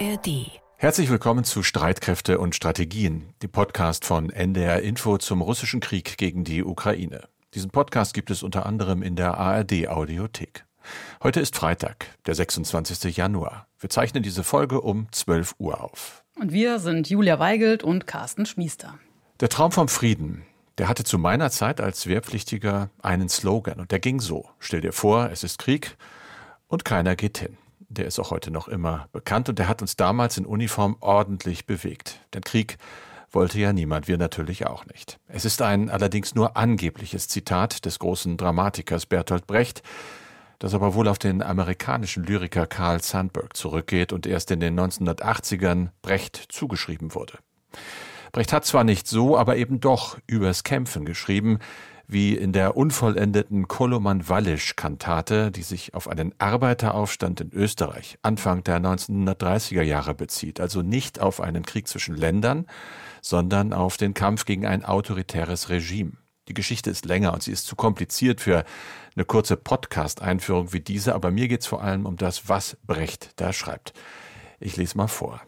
ARD. Herzlich willkommen zu Streitkräfte und Strategien, dem Podcast von NDR Info zum russischen Krieg gegen die Ukraine. Diesen Podcast gibt es unter anderem in der ARD Audiothek. Heute ist Freitag, der 26. Januar. Wir zeichnen diese Folge um 12 Uhr auf. Und wir sind Julia Weigelt und Carsten Schmiester. Der Traum vom Frieden, der hatte zu meiner Zeit als Wehrpflichtiger einen Slogan und der ging so. Stell dir vor, es ist Krieg und keiner geht hin der ist auch heute noch immer bekannt und der hat uns damals in Uniform ordentlich bewegt. Denn Krieg wollte ja niemand, wir natürlich auch nicht. Es ist ein allerdings nur angebliches Zitat des großen Dramatikers Bertolt Brecht, das aber wohl auf den amerikanischen Lyriker Carl Sandburg zurückgeht und erst in den 1980ern Brecht zugeschrieben wurde. Brecht hat zwar nicht so, aber eben doch übers Kämpfen geschrieben, wie in der unvollendeten Koloman-Wallisch-Kantate, die sich auf einen Arbeiteraufstand in Österreich Anfang der 1930er Jahre bezieht, also nicht auf einen Krieg zwischen Ländern, sondern auf den Kampf gegen ein autoritäres Regime. Die Geschichte ist länger und sie ist zu kompliziert für eine kurze Podcast-Einführung wie diese, aber mir geht es vor allem um das, was Brecht da schreibt. Ich lese mal vor.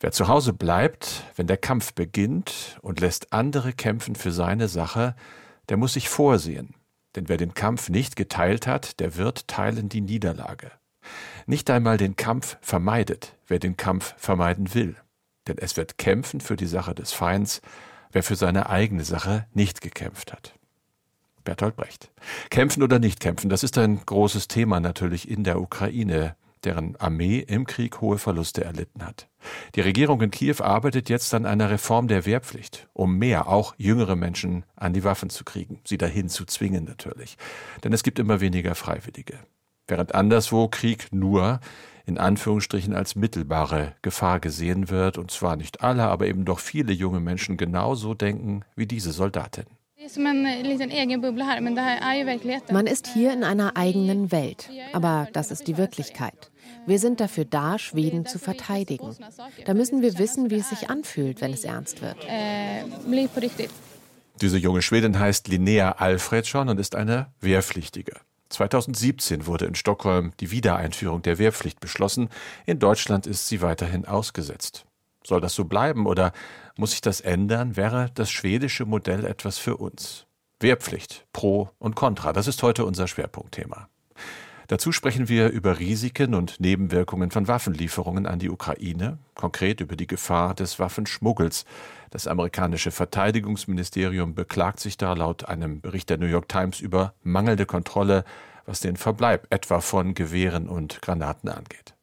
Wer zu Hause bleibt, wenn der Kampf beginnt und lässt andere kämpfen für seine Sache, der muss sich vorsehen, denn wer den Kampf nicht geteilt hat, der wird teilen die Niederlage. Nicht einmal den Kampf vermeidet, wer den Kampf vermeiden will, denn es wird kämpfen für die Sache des Feinds, wer für seine eigene Sache nicht gekämpft hat. Bertolt Brecht. Kämpfen oder nicht kämpfen, das ist ein großes Thema natürlich in der Ukraine deren Armee im Krieg hohe Verluste erlitten hat. Die Regierung in Kiew arbeitet jetzt an einer Reform der Wehrpflicht, um mehr, auch jüngere Menschen an die Waffen zu kriegen, sie dahin zu zwingen natürlich. Denn es gibt immer weniger Freiwillige. Während anderswo Krieg nur in Anführungsstrichen als mittelbare Gefahr gesehen wird, und zwar nicht alle, aber eben doch viele junge Menschen genauso denken wie diese Soldatin. Man ist hier in einer eigenen Welt, aber das ist die Wirklichkeit. Wir sind dafür da, Schweden zu verteidigen. Da müssen wir wissen, wie es sich anfühlt, wenn es ernst wird. Diese junge Schwedin heißt Linnea Alfredsson und ist eine Wehrpflichtige. 2017 wurde in Stockholm die Wiedereinführung der Wehrpflicht beschlossen. In Deutschland ist sie weiterhin ausgesetzt. Soll das so bleiben oder muss sich das ändern? Wäre das schwedische Modell etwas für uns? Wehrpflicht, Pro und Contra, das ist heute unser Schwerpunktthema. Dazu sprechen wir über Risiken und Nebenwirkungen von Waffenlieferungen an die Ukraine, konkret über die Gefahr des Waffenschmuggels. Das amerikanische Verteidigungsministerium beklagt sich da laut einem Bericht der New York Times über mangelnde Kontrolle, was den Verbleib etwa von Gewehren und Granaten angeht.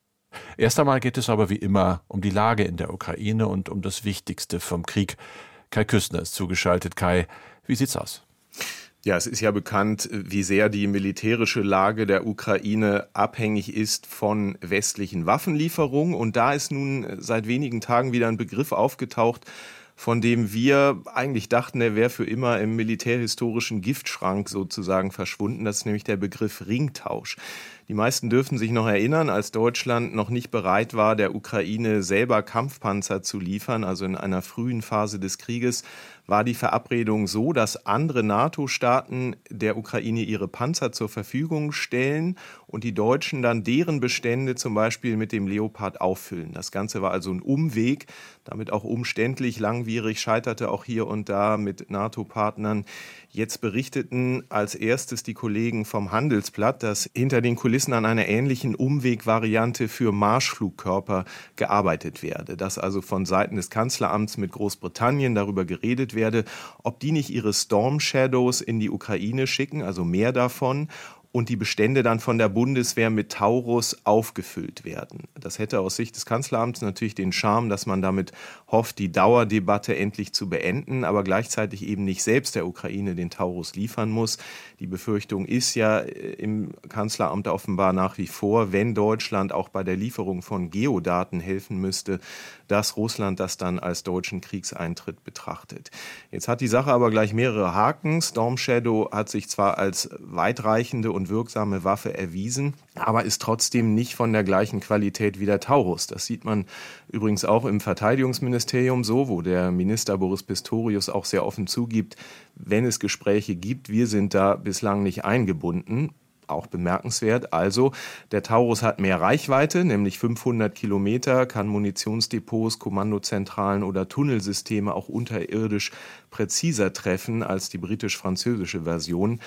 Erst einmal geht es aber wie immer um die Lage in der Ukraine und um das Wichtigste vom Krieg. Kai Küstner ist zugeschaltet. Kai, wie sieht's aus? Ja, es ist ja bekannt, wie sehr die militärische Lage der Ukraine abhängig ist von westlichen Waffenlieferungen. Und da ist nun seit wenigen Tagen wieder ein Begriff aufgetaucht, von dem wir eigentlich dachten, er wäre für immer im militärhistorischen Giftschrank sozusagen verschwunden. Das ist nämlich der Begriff Ringtausch. Die meisten dürften sich noch erinnern, als Deutschland noch nicht bereit war, der Ukraine selber Kampfpanzer zu liefern, also in einer frühen Phase des Krieges, war die Verabredung so, dass andere NATO-Staaten der Ukraine ihre Panzer zur Verfügung stellen und die Deutschen dann deren Bestände zum Beispiel mit dem Leopard auffüllen. Das Ganze war also ein Umweg, damit auch umständlich, langwierig, scheiterte auch hier und da mit NATO-Partnern. Jetzt berichteten als erstes die Kollegen vom Handelsblatt, dass hinter den Kulissen an einer ähnlichen Umwegvariante für Marschflugkörper gearbeitet werde. Dass also von Seiten des Kanzleramts mit Großbritannien darüber geredet werde, ob die nicht ihre Storm Shadows in die Ukraine schicken, also mehr davon, und die Bestände dann von der Bundeswehr mit Taurus aufgefüllt werden. Das hätte aus Sicht des Kanzleramts natürlich den Charme, dass man damit hofft, die Dauerdebatte endlich zu beenden, aber gleichzeitig eben nicht selbst der Ukraine den Taurus liefern muss. Die Befürchtung ist ja äh, im Kanzleramt offenbar nach wie vor, wenn Deutschland auch bei der Lieferung von Geodaten helfen müsste, dass Russland das dann als deutschen Kriegseintritt betrachtet. Jetzt hat die Sache aber gleich mehrere Haken. Storm Shadow hat sich zwar als weitreichende und wirksame Waffe erwiesen, aber ist trotzdem nicht von der gleichen Qualität wie der Taurus. Das sieht man übrigens auch im Verteidigungsministerium so, wo der Minister Boris Pistorius auch sehr offen zugibt, wenn es Gespräche gibt, wir sind da bislang nicht eingebunden auch bemerkenswert. Also, der Taurus hat mehr Reichweite, nämlich 500 Kilometer, kann Munitionsdepots, Kommandozentralen oder Tunnelsysteme auch unterirdisch präziser treffen als die britisch-französische Version.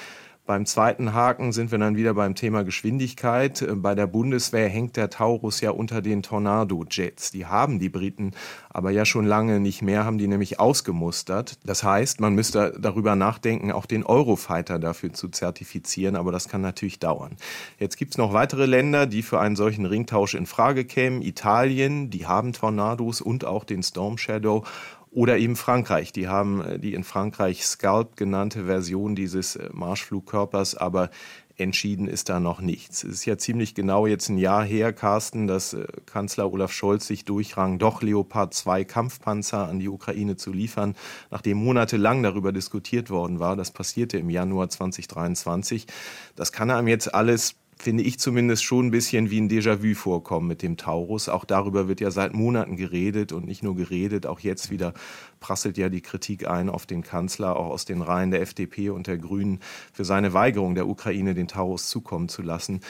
Beim zweiten Haken sind wir dann wieder beim Thema Geschwindigkeit. Bei der Bundeswehr hängt der Taurus ja unter den Tornado-Jets. Die haben die Briten aber ja schon lange nicht mehr, haben die nämlich ausgemustert. Das heißt, man müsste darüber nachdenken, auch den Eurofighter dafür zu zertifizieren, aber das kann natürlich dauern. Jetzt gibt es noch weitere Länder, die für einen solchen Ringtausch in Frage kämen. Italien, die haben Tornados und auch den Storm Shadow. Oder eben Frankreich. Die haben äh, die in Frankreich Scalp genannte Version dieses äh, Marschflugkörpers, aber entschieden ist da noch nichts. Es ist ja ziemlich genau jetzt ein Jahr her, Carsten, dass äh, Kanzler Olaf Scholz sich durchrang, doch Leopard 2 Kampfpanzer an die Ukraine zu liefern, nachdem monatelang darüber diskutiert worden war. Das passierte im Januar 2023. Das kann einem jetzt alles finde ich zumindest schon ein bisschen wie ein Déjà-vu vorkommen mit dem Taurus. Auch darüber wird ja seit Monaten geredet und nicht nur geredet, auch jetzt wieder prasselt ja die Kritik ein auf den Kanzler, auch aus den Reihen der FDP und der Grünen, für seine Weigerung der Ukraine den Taurus zukommen zu lassen.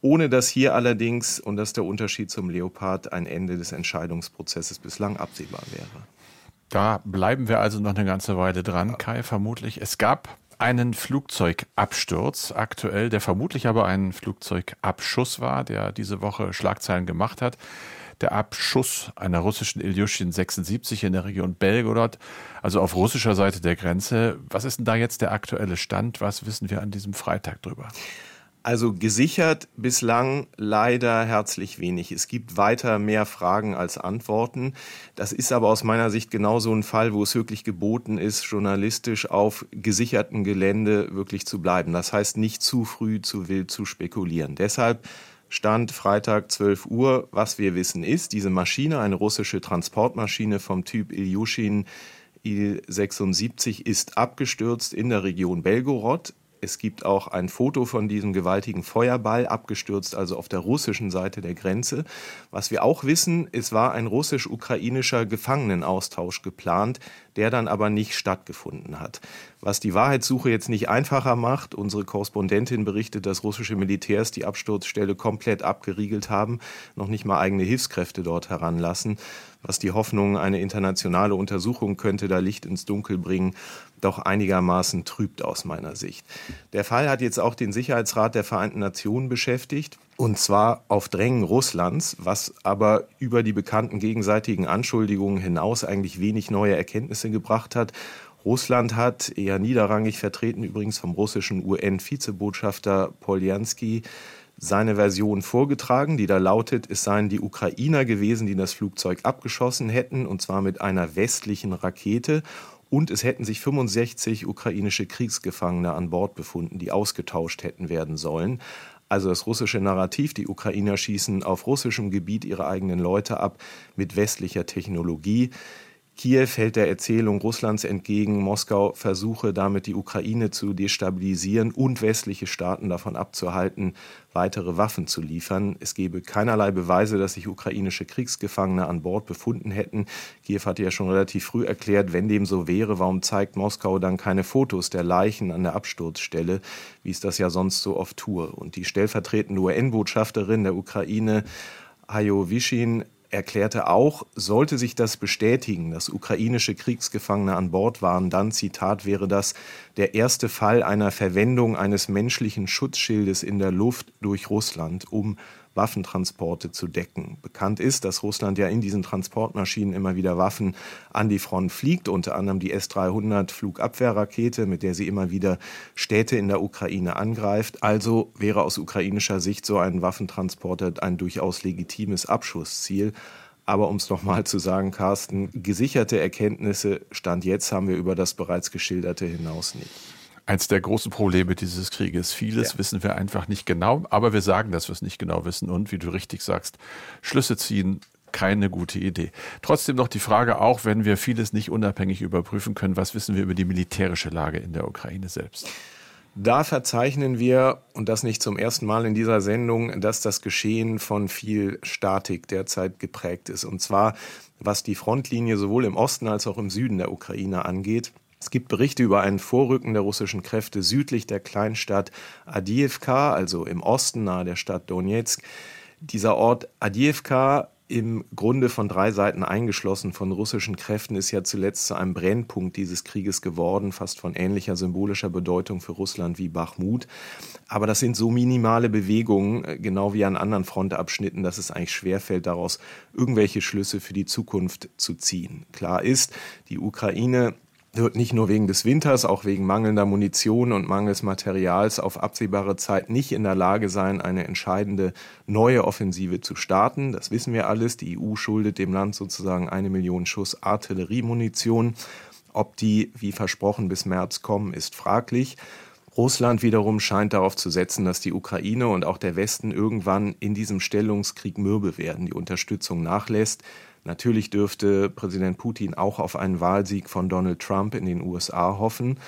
Ohne dass hier allerdings, und das ist der Unterschied zum Leopard, ein Ende des Entscheidungsprozesses bislang absehbar wäre. Da bleiben wir also noch eine ganze Weile dran, Kai, vermutlich. Es gab einen Flugzeugabsturz aktuell, der vermutlich aber ein Flugzeugabschuss war, der diese Woche Schlagzeilen gemacht hat. Der Abschuss einer russischen Ilyushin 76 in der Region Belgorod, also auf russischer Seite der Grenze. Was ist denn da jetzt der aktuelle Stand? Was wissen wir an diesem Freitag drüber? Also gesichert bislang leider herzlich wenig. Es gibt weiter mehr Fragen als Antworten. Das ist aber aus meiner Sicht genauso ein Fall, wo es wirklich geboten ist, journalistisch auf gesichertem Gelände wirklich zu bleiben. Das heißt, nicht zu früh, zu wild zu spekulieren. Deshalb Stand Freitag 12 Uhr. Was wir wissen ist, diese Maschine, eine russische Transportmaschine vom Typ Ilyushin Il-76, ist abgestürzt in der Region Belgorod. Es gibt auch ein Foto von diesem gewaltigen Feuerball, abgestürzt also auf der russischen Seite der Grenze. Was wir auch wissen, es war ein russisch-ukrainischer Gefangenenaustausch geplant, der dann aber nicht stattgefunden hat. Was die Wahrheitssuche jetzt nicht einfacher macht, unsere Korrespondentin berichtet, dass russische Militärs die Absturzstelle komplett abgeriegelt haben, noch nicht mal eigene Hilfskräfte dort heranlassen, was die Hoffnung, eine internationale Untersuchung könnte da Licht ins Dunkel bringen, doch einigermaßen trübt aus meiner Sicht. Der Fall hat jetzt auch den Sicherheitsrat der Vereinten Nationen beschäftigt. Und zwar auf Drängen Russlands, was aber über die bekannten gegenseitigen Anschuldigungen hinaus eigentlich wenig neue Erkenntnisse gebracht hat. Russland hat, eher niederrangig vertreten übrigens vom russischen UN-Vizebotschafter Poljanski, seine Version vorgetragen, die da lautet, es seien die Ukrainer gewesen, die das Flugzeug abgeschossen hätten, und zwar mit einer westlichen Rakete. Und es hätten sich 65 ukrainische Kriegsgefangene an Bord befunden, die ausgetauscht hätten werden sollen. Also das russische Narrativ, die Ukrainer schießen auf russischem Gebiet ihre eigenen Leute ab mit westlicher Technologie. Kiew hält der Erzählung Russlands entgegen, Moskau versuche damit die Ukraine zu destabilisieren und westliche Staaten davon abzuhalten, weitere Waffen zu liefern. Es gebe keinerlei Beweise, dass sich ukrainische Kriegsgefangene an Bord befunden hätten. Kiew hatte ja schon relativ früh erklärt, wenn dem so wäre, warum zeigt Moskau dann keine Fotos der Leichen an der Absturzstelle, wie es das ja sonst so oft tue. Und die stellvertretende UN-Botschafterin der Ukraine, Hayo Vishin, erklärte auch, sollte sich das bestätigen, dass ukrainische Kriegsgefangene an Bord waren, dann, Zitat, wäre das der erste Fall einer Verwendung eines menschlichen Schutzschildes in der Luft durch Russland, um Waffentransporte zu decken. Bekannt ist, dass Russland ja in diesen Transportmaschinen immer wieder Waffen an die Front fliegt, unter anderem die S-300 Flugabwehrrakete, mit der sie immer wieder Städte in der Ukraine angreift. Also wäre aus ukrainischer Sicht so ein Waffentransporter ein durchaus legitimes Abschussziel. Aber um es nochmal zu sagen, Carsten, gesicherte Erkenntnisse, Stand jetzt haben wir über das bereits geschilderte hinaus nicht eins der großen Probleme dieses Krieges. Vieles ja. wissen wir einfach nicht genau, aber wir sagen, dass wir es nicht genau wissen und, wie du richtig sagst, Schlüsse ziehen keine gute Idee. Trotzdem noch die Frage, auch wenn wir vieles nicht unabhängig überprüfen können, was wissen wir über die militärische Lage in der Ukraine selbst? Da verzeichnen wir, und das nicht zum ersten Mal in dieser Sendung, dass das Geschehen von viel Statik derzeit geprägt ist. Und zwar, was die Frontlinie sowohl im Osten als auch im Süden der Ukraine angeht. Es gibt Berichte über ein Vorrücken der russischen Kräfte südlich der Kleinstadt Adiyevka, also im Osten nahe der Stadt Donetsk. Dieser Ort Adiyevka im Grunde von drei Seiten eingeschlossen von russischen Kräften, ist ja zuletzt zu einem Brennpunkt dieses Krieges geworden, fast von ähnlicher symbolischer Bedeutung für Russland wie Bachmut. Aber das sind so minimale Bewegungen, äh, genau wie an anderen Frontabschnitten, dass es eigentlich schwerfällt, daraus irgendwelche Schlüsse für die Zukunft zu ziehen. Klar ist, die Ukraine wird nicht nur wegen des Winters, auch wegen mangelnder Munition und mangels Materials auf absehbare Zeit nicht in der Lage sein, eine entscheidende neue Offensive zu starten. Das wissen wir alles. Die EU schuldet dem Land sozusagen eine Million Schuss Artilleriemunition. Ob die, wie versprochen, bis März kommen, ist fraglich. Russland wiederum scheint darauf zu setzen, dass die Ukraine und auch der Westen irgendwann in diesem Stellungskrieg mürbe werden, die Unterstützung nachlässt. Natürlich dürfte Präsident Putin auch auf einen Wahlsieg von Donald Trump in den USA hoffen,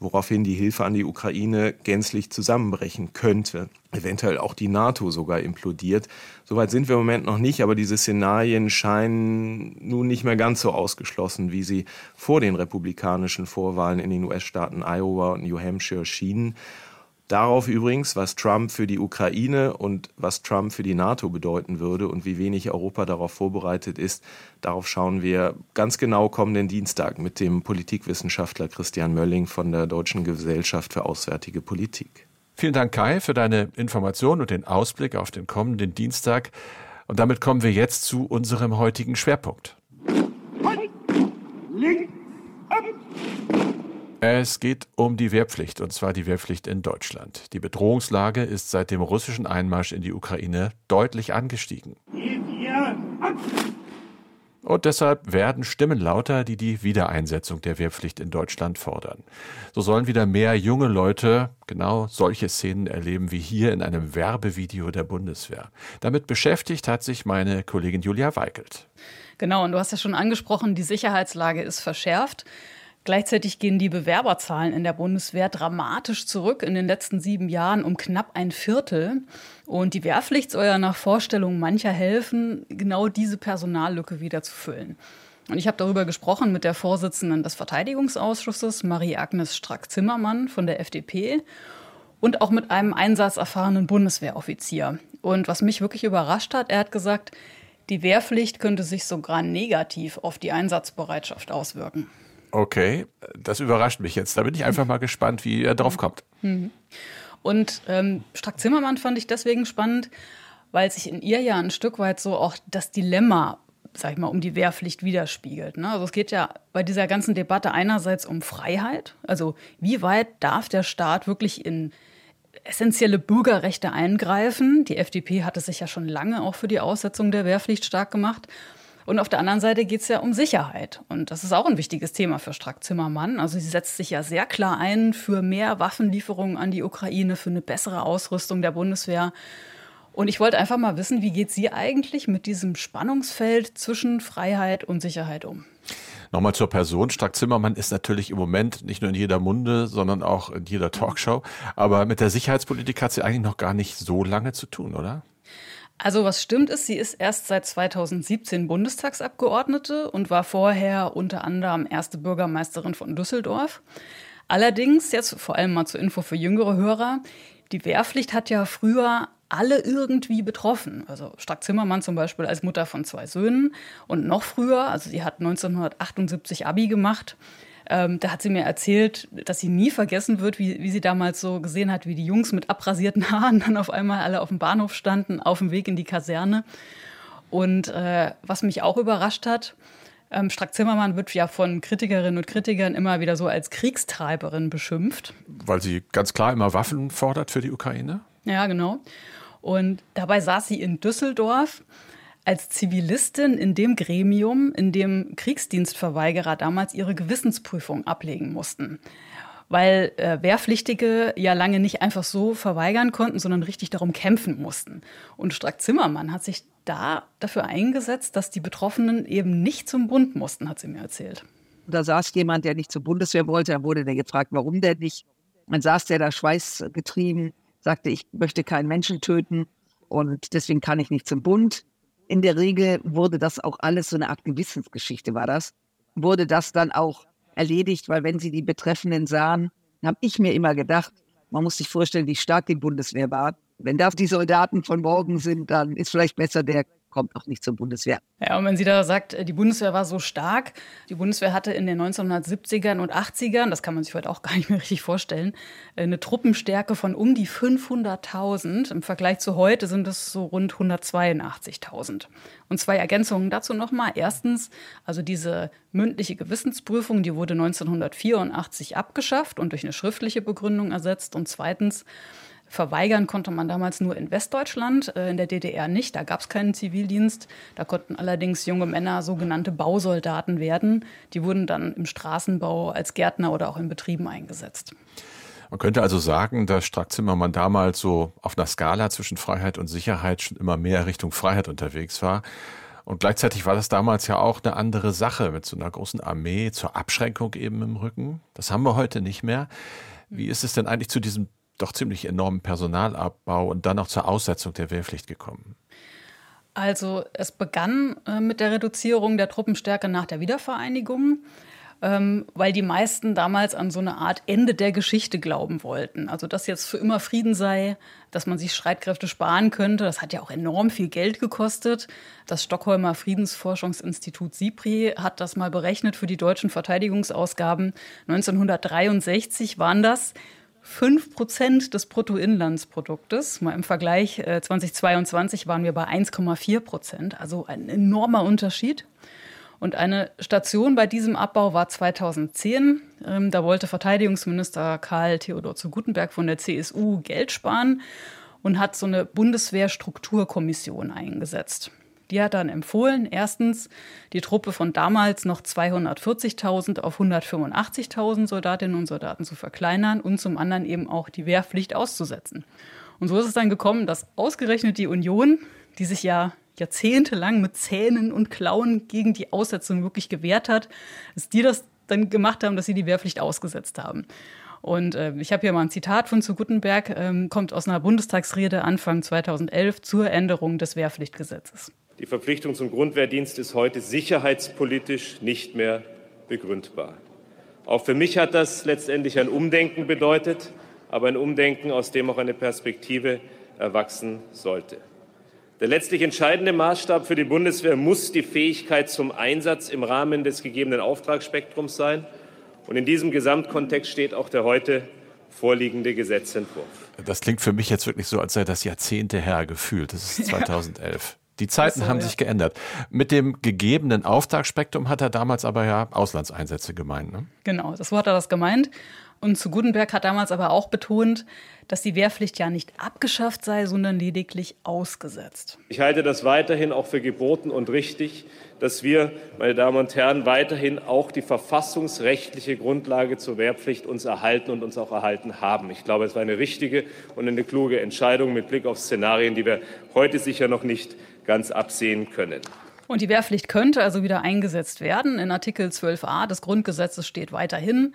woraufhin die Hilfe an die Ukraine gänzlich zusammenbrechen könnte. Eventuell auch die NATO sogar implodiert. Soweit sind wir im Moment noch nicht, aber diese Szenarien scheinen nun nicht mehr ganz so ausgeschlossen, wie sie vor den republikanischen Vorwahlen in den US-Staaten Iowa und New Hampshire schienen. Darauf übrigens, was Trump für die Ukraine und was Trump für die NATO bedeuten würde und wie wenig Europa darauf vorbereitet ist, darauf schauen wir ganz genau kommenden Dienstag mit dem Politikwissenschaftler Christian Mölling von der Deutschen Gesellschaft für Auswärtige Politik. Vielen Dank, Kai, für deine Information und den Ausblick auf den kommenden Dienstag. Und damit kommen wir jetzt zu unserem heutigen Schwerpunkt. Link, ab. Es geht um die Wehrpflicht, und zwar die Wehrpflicht in Deutschland. Die Bedrohungslage ist seit dem russischen Einmarsch in die Ukraine deutlich angestiegen. Und deshalb werden Stimmen lauter, die die Wiedereinsetzung der Wehrpflicht in Deutschland fordern. So sollen wieder mehr junge Leute genau solche Szenen erleben wie hier in einem Werbevideo der Bundeswehr. Damit beschäftigt hat sich meine Kollegin Julia Weigelt. Genau, und du hast ja schon angesprochen, die Sicherheitslage ist verschärft. Gleichzeitig gehen die Bewerberzahlen in der Bundeswehr dramatisch zurück in den letzten sieben Jahren um knapp ein Viertel. Und die Wehrpflicht soll ja nach Vorstellung mancher helfen, genau diese Personallücke wieder zu füllen. Und ich habe darüber gesprochen mit der Vorsitzenden des Verteidigungsausschusses, Marie-Agnes Strack-Zimmermann von der FDP und auch mit einem einsatzerfahrenen Bundeswehroffizier. Und was mich wirklich überrascht hat, er hat gesagt, die Wehrpflicht könnte sich sogar negativ auf die Einsatzbereitschaft auswirken. Okay, das überrascht mich jetzt. Da bin ich einfach mal gespannt, wie er drauf kommt. Mhm. Und ähm, Strack-Zimmermann fand ich deswegen spannend, weil sich in ihr ja ein Stück weit so auch das Dilemma, sag ich mal, um die Wehrpflicht widerspiegelt. Ne? Also es geht ja bei dieser ganzen Debatte einerseits um Freiheit, also wie weit darf der Staat wirklich in essentielle Bürgerrechte eingreifen. Die FDP hatte sich ja schon lange auch für die Aussetzung der Wehrpflicht stark gemacht. Und auf der anderen Seite geht es ja um Sicherheit. Und das ist auch ein wichtiges Thema für Strack-Zimmermann. Also sie setzt sich ja sehr klar ein für mehr Waffenlieferungen an die Ukraine, für eine bessere Ausrüstung der Bundeswehr. Und ich wollte einfach mal wissen, wie geht sie eigentlich mit diesem Spannungsfeld zwischen Freiheit und Sicherheit um? Nochmal zur Person. Strack Zimmermann ist natürlich im Moment nicht nur in jeder Munde, sondern auch in jeder Talkshow. Aber mit der Sicherheitspolitik hat sie eigentlich noch gar nicht so lange zu tun, oder? Also was stimmt ist, sie ist erst seit 2017 Bundestagsabgeordnete und war vorher unter anderem erste Bürgermeisterin von Düsseldorf. Allerdings, jetzt vor allem mal zur Info für jüngere Hörer, die Wehrpflicht hat ja früher alle irgendwie betroffen. Also Strack Zimmermann zum Beispiel als Mutter von zwei Söhnen und noch früher, also sie hat 1978 Abi gemacht, ähm, da hat sie mir erzählt, dass sie nie vergessen wird, wie, wie sie damals so gesehen hat, wie die Jungs mit abrasierten Haaren dann auf einmal alle auf dem Bahnhof standen, auf dem Weg in die Kaserne. Und äh, was mich auch überrascht hat, ähm, Strack-Zimmermann wird ja von Kritikerinnen und Kritikern immer wieder so als Kriegstreiberin beschimpft. Weil sie ganz klar immer Waffen fordert für die Ukraine? Ja, genau. Und dabei saß sie in Düsseldorf als Zivilistin in dem Gremium, in dem Kriegsdienstverweigerer damals ihre Gewissensprüfung ablegen mussten. Weil äh, Wehrpflichtige ja lange nicht einfach so verweigern konnten, sondern richtig darum kämpfen mussten. Und Strack Zimmermann hat sich da dafür eingesetzt, dass die Betroffenen eben nicht zum Bund mussten, hat sie mir erzählt. Da saß jemand, der nicht zur Bundeswehr wollte, dann wurde der gefragt, warum der nicht. Dann saß der da schweißgetrieben, sagte, ich möchte keinen Menschen töten und deswegen kann ich nicht zum Bund in der Regel wurde das auch alles so eine Art Gewissensgeschichte war das, wurde das dann auch erledigt, weil wenn sie die Betreffenden sahen, habe ich mir immer gedacht, man muss sich vorstellen, wie stark die Bundeswehr war. Wenn das die Soldaten von morgen sind, dann ist vielleicht besser der kommt auch nicht zur Bundeswehr. Ja, und wenn sie da sagt, die Bundeswehr war so stark, die Bundeswehr hatte in den 1970ern und 80ern, das kann man sich heute auch gar nicht mehr richtig vorstellen, eine Truppenstärke von um die 500.000. Im Vergleich zu heute sind es so rund 182.000. Und zwei Ergänzungen dazu nochmal. Erstens, also diese mündliche Gewissensprüfung, die wurde 1984 abgeschafft und durch eine schriftliche Begründung ersetzt. Und zweitens, Verweigern konnte man damals nur in Westdeutschland, äh, in der DDR nicht. Da gab es keinen Zivildienst. Da konnten allerdings junge Männer sogenannte Bausoldaten werden. Die wurden dann im Straßenbau als Gärtner oder auch in Betrieben eingesetzt. Man könnte also sagen, dass Strack Zimmermann damals so auf einer Skala zwischen Freiheit und Sicherheit schon immer mehr Richtung Freiheit unterwegs war. Und gleichzeitig war das damals ja auch eine andere Sache mit so einer großen Armee zur Abschränkung eben im Rücken. Das haben wir heute nicht mehr. Wie ist es denn eigentlich zu diesem doch ziemlich enormen Personalabbau und dann auch zur Aussetzung der Wehrpflicht gekommen? Also es begann äh, mit der Reduzierung der Truppenstärke nach der Wiedervereinigung, ähm, weil die meisten damals an so eine Art Ende der Geschichte glauben wollten. Also dass jetzt für immer Frieden sei, dass man sich Streitkräfte sparen könnte. Das hat ja auch enorm viel Geld gekostet. Das Stockholmer Friedensforschungsinstitut SIPRI hat das mal berechnet für die deutschen Verteidigungsausgaben. 1963 waren das 5 Prozent des Bruttoinlandsproduktes. Mal im Vergleich äh, 2022 waren wir bei 1,4 Prozent, also ein enormer Unterschied. Und eine Station bei diesem Abbau war 2010. Ähm, da wollte Verteidigungsminister Karl Theodor zu Gutenberg von der CSU Geld sparen und hat so eine Bundeswehrstrukturkommission eingesetzt. Die hat dann empfohlen, erstens die Truppe von damals noch 240.000 auf 185.000 Soldatinnen und Soldaten zu verkleinern und zum anderen eben auch die Wehrpflicht auszusetzen. Und so ist es dann gekommen, dass ausgerechnet die Union, die sich ja jahrzehntelang mit Zähnen und Klauen gegen die Aussetzung wirklich gewehrt hat, dass die das dann gemacht haben, dass sie die Wehrpflicht ausgesetzt haben. Und äh, ich habe hier mal ein Zitat von zu Gutenberg, ähm, kommt aus einer Bundestagsrede Anfang 2011 zur Änderung des Wehrpflichtgesetzes. Die Verpflichtung zum Grundwehrdienst ist heute sicherheitspolitisch nicht mehr begründbar. Auch für mich hat das letztendlich ein Umdenken bedeutet, aber ein Umdenken, aus dem auch eine Perspektive erwachsen sollte. Der letztlich entscheidende Maßstab für die Bundeswehr muss die Fähigkeit zum Einsatz im Rahmen des gegebenen Auftragsspektrums sein. Und in diesem Gesamtkontext steht auch der heute vorliegende Gesetzentwurf. Das klingt für mich jetzt wirklich so, als sei das Jahrzehnte her gefühlt. Das ist 2011. Die Zeiten so, haben ja. sich geändert. Mit dem gegebenen Auftragsspektrum hat er damals aber ja Auslandseinsätze gemeint. Ne? Genau, das Wort hat er das gemeint. Und zu Gutenberg hat damals aber auch betont, dass die Wehrpflicht ja nicht abgeschafft sei, sondern lediglich ausgesetzt. Ich halte das weiterhin auch für geboten und richtig, dass wir, meine Damen und Herren, weiterhin auch die verfassungsrechtliche Grundlage zur Wehrpflicht uns erhalten und uns auch erhalten haben. Ich glaube, es war eine richtige und eine kluge Entscheidung mit Blick auf Szenarien, die wir heute sicher noch nicht ganz absehen können. Und die Wehrpflicht könnte also wieder eingesetzt werden. In Artikel 12a des Grundgesetzes steht weiterhin,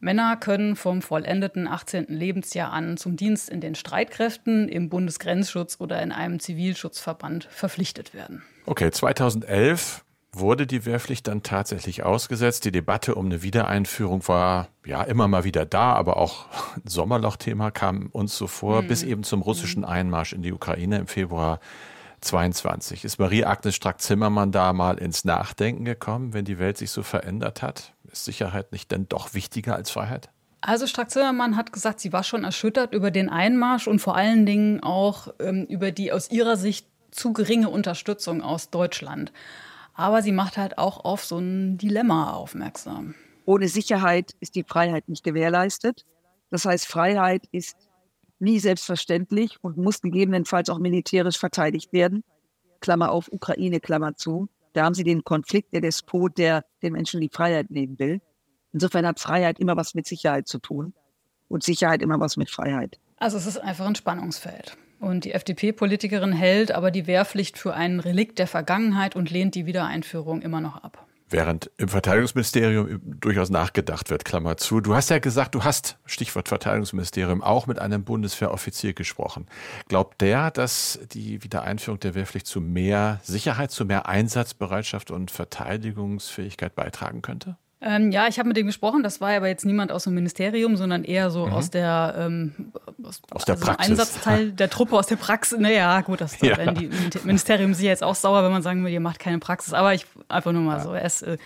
Männer können vom vollendeten 18. Lebensjahr an zum Dienst in den Streitkräften, im Bundesgrenzschutz oder in einem Zivilschutzverband verpflichtet werden. Okay, 2011 wurde die Wehrpflicht dann tatsächlich ausgesetzt. Die Debatte um eine Wiedereinführung war ja immer mal wieder da, aber auch ein Sommerlochthema kam uns so vor, mhm. bis eben zum russischen Einmarsch in die Ukraine im Februar 22. Ist Marie-Agnes Strack-Zimmermann da mal ins Nachdenken gekommen, wenn die Welt sich so verändert hat? Ist Sicherheit nicht denn doch wichtiger als Freiheit? Also Strack-Zimmermann hat gesagt, sie war schon erschüttert über den Einmarsch und vor allen Dingen auch ähm, über die aus ihrer Sicht zu geringe Unterstützung aus Deutschland. Aber sie macht halt auch auf so ein Dilemma aufmerksam. Ohne Sicherheit ist die Freiheit nicht gewährleistet. Das heißt, Freiheit ist nie selbstverständlich und muss gegebenenfalls auch militärisch verteidigt werden. Klammer auf, Ukraine, Klammer zu. Da haben sie den Konflikt, der Despot, der den Menschen die Freiheit nehmen will. Insofern hat Freiheit immer was mit Sicherheit zu tun und Sicherheit immer was mit Freiheit. Also es ist einfach ein Spannungsfeld. Und die FDP-Politikerin hält aber die Wehrpflicht für einen Relikt der Vergangenheit und lehnt die Wiedereinführung immer noch ab. Während im Verteidigungsministerium durchaus nachgedacht wird, Klammer zu. Du hast ja gesagt, du hast, Stichwort Verteidigungsministerium, auch mit einem Bundeswehroffizier gesprochen. Glaubt der, dass die Wiedereinführung der Wehrpflicht zu mehr Sicherheit, zu mehr Einsatzbereitschaft und Verteidigungsfähigkeit beitragen könnte? Ähm, ja, ich habe mit dem gesprochen. Das war aber jetzt niemand aus dem Ministerium, sondern eher so mhm. aus der ähm, aus, aus der also Praxis. Einsatzteil der Truppe aus der Praxis. Naja, gut, das ja. werden die Ministerium sich jetzt auch sauer, wenn man sagen will, ihr macht keine Praxis. Aber ich einfach nur mal ja. so. Er ist äh,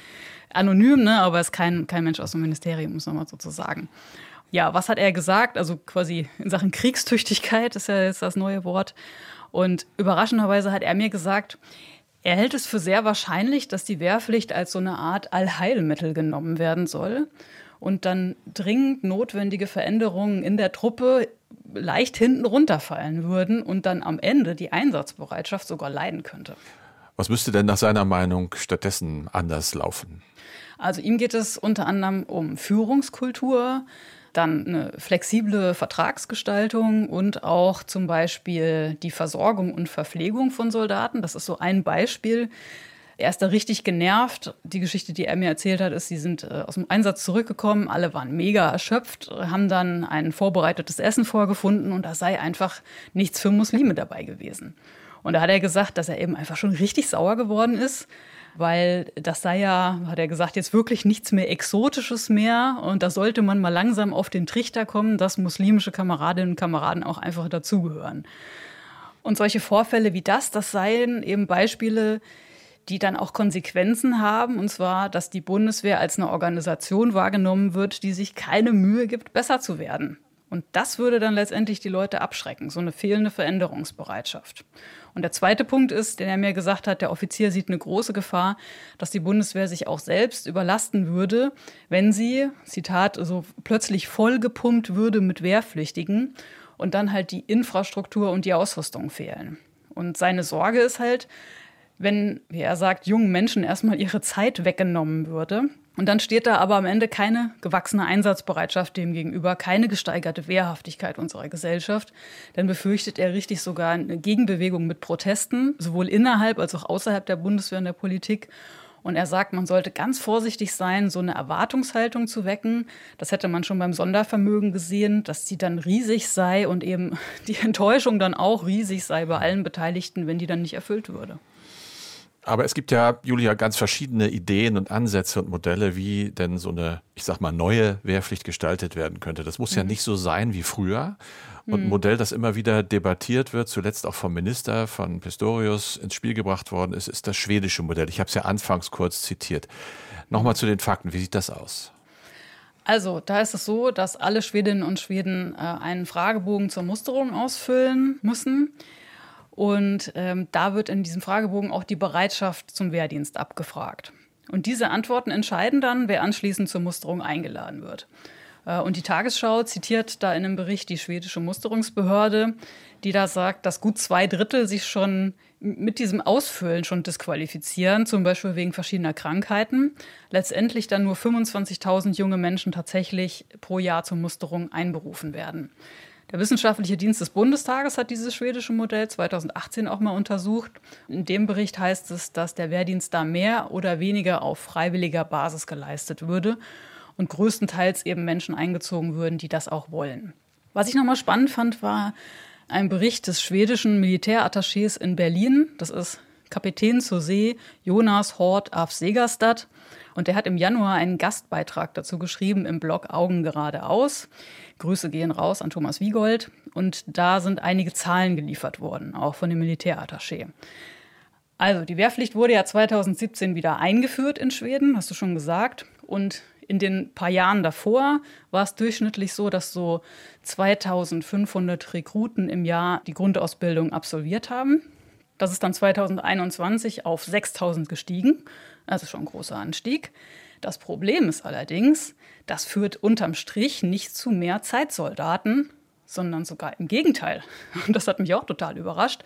anonym, ne? aber er ist kein, kein Mensch aus dem Ministerium, muss man mal so zu sagen. Ja, was hat er gesagt? Also quasi in Sachen Kriegstüchtigkeit ist ja jetzt das neue Wort. Und überraschenderweise hat er mir gesagt, er hält es für sehr wahrscheinlich, dass die Wehrpflicht als so eine Art Allheilmittel genommen werden soll und dann dringend notwendige Veränderungen in der Truppe leicht hinten runterfallen würden und dann am Ende die Einsatzbereitschaft sogar leiden könnte. Was müsste denn nach seiner Meinung stattdessen anders laufen? Also ihm geht es unter anderem um Führungskultur, dann eine flexible Vertragsgestaltung und auch zum Beispiel die Versorgung und Verpflegung von Soldaten. Das ist so ein Beispiel. Er ist da richtig genervt. Die Geschichte, die er mir erzählt hat, ist, sie sind äh, aus dem Einsatz zurückgekommen, alle waren mega erschöpft, haben dann ein vorbereitetes Essen vorgefunden und da sei einfach nichts für Muslime dabei gewesen. Und da hat er gesagt, dass er eben einfach schon richtig sauer geworden ist, weil das sei ja, hat er gesagt, jetzt wirklich nichts mehr Exotisches mehr. Und da sollte man mal langsam auf den Trichter kommen, dass muslimische Kameradinnen und Kameraden auch einfach dazugehören. Und solche Vorfälle wie das, das seien eben Beispiele, die dann auch Konsequenzen haben, und zwar, dass die Bundeswehr als eine Organisation wahrgenommen wird, die sich keine Mühe gibt, besser zu werden. Und das würde dann letztendlich die Leute abschrecken, so eine fehlende Veränderungsbereitschaft. Und der zweite Punkt ist, den er mir gesagt hat, der Offizier sieht eine große Gefahr, dass die Bundeswehr sich auch selbst überlasten würde, wenn sie, Zitat, so plötzlich vollgepumpt würde mit Wehrpflichtigen und dann halt die Infrastruktur und die Ausrüstung fehlen. Und seine Sorge ist halt, wenn, wie er sagt, jungen Menschen erstmal ihre Zeit weggenommen würde, und dann steht da aber am Ende keine gewachsene Einsatzbereitschaft dem gegenüber, keine gesteigerte Wehrhaftigkeit unserer Gesellschaft. Dann befürchtet er richtig sogar eine Gegenbewegung mit Protesten, sowohl innerhalb als auch außerhalb der Bundeswehr und der Politik. Und er sagt, man sollte ganz vorsichtig sein, so eine Erwartungshaltung zu wecken. Das hätte man schon beim Sondervermögen gesehen, dass die dann riesig sei und eben die Enttäuschung dann auch riesig sei bei allen Beteiligten, wenn die dann nicht erfüllt würde. Aber es gibt ja, Julia, ganz verschiedene Ideen und Ansätze und Modelle, wie denn so eine, ich sag mal, neue Wehrpflicht gestaltet werden könnte. Das muss mhm. ja nicht so sein wie früher. Und ein mhm. Modell, das immer wieder debattiert wird, zuletzt auch vom Minister von Pistorius ins Spiel gebracht worden ist, ist das schwedische Modell. Ich habe es ja anfangs kurz zitiert. Nochmal zu den Fakten. Wie sieht das aus? Also, da ist es so, dass alle Schwedinnen und Schweden äh, einen Fragebogen zur Musterung ausfüllen müssen. Und ähm, da wird in diesem Fragebogen auch die Bereitschaft zum Wehrdienst abgefragt. Und diese Antworten entscheiden dann, wer anschließend zur Musterung eingeladen wird. Äh, und die Tagesschau zitiert da in einem Bericht die schwedische Musterungsbehörde, die da sagt, dass gut zwei Drittel sich schon mit diesem Ausfüllen schon disqualifizieren, zum Beispiel wegen verschiedener Krankheiten. Letztendlich dann nur 25.000 junge Menschen tatsächlich pro Jahr zur Musterung einberufen werden. Der Wissenschaftliche Dienst des Bundestages hat dieses schwedische Modell 2018 auch mal untersucht. In dem Bericht heißt es, dass der Wehrdienst da mehr oder weniger auf freiwilliger Basis geleistet würde und größtenteils eben Menschen eingezogen würden, die das auch wollen. Was ich nochmal spannend fand, war ein Bericht des schwedischen Militärattachés in Berlin. Das ist Kapitän zur See Jonas Hort af Segerstad. Und der hat im Januar einen Gastbeitrag dazu geschrieben im Blog Augen geradeaus. Grüße gehen raus an Thomas Wiegold. Und da sind einige Zahlen geliefert worden, auch von dem Militärattaché. Also, die Wehrpflicht wurde ja 2017 wieder eingeführt in Schweden, hast du schon gesagt. Und in den paar Jahren davor war es durchschnittlich so, dass so 2500 Rekruten im Jahr die Grundausbildung absolviert haben. Das ist dann 2021 auf 6000 gestiegen, also schon ein großer Anstieg. Das Problem ist allerdings, das führt unterm Strich nicht zu mehr Zeitsoldaten, sondern sogar im Gegenteil. Und das hat mich auch total überrascht.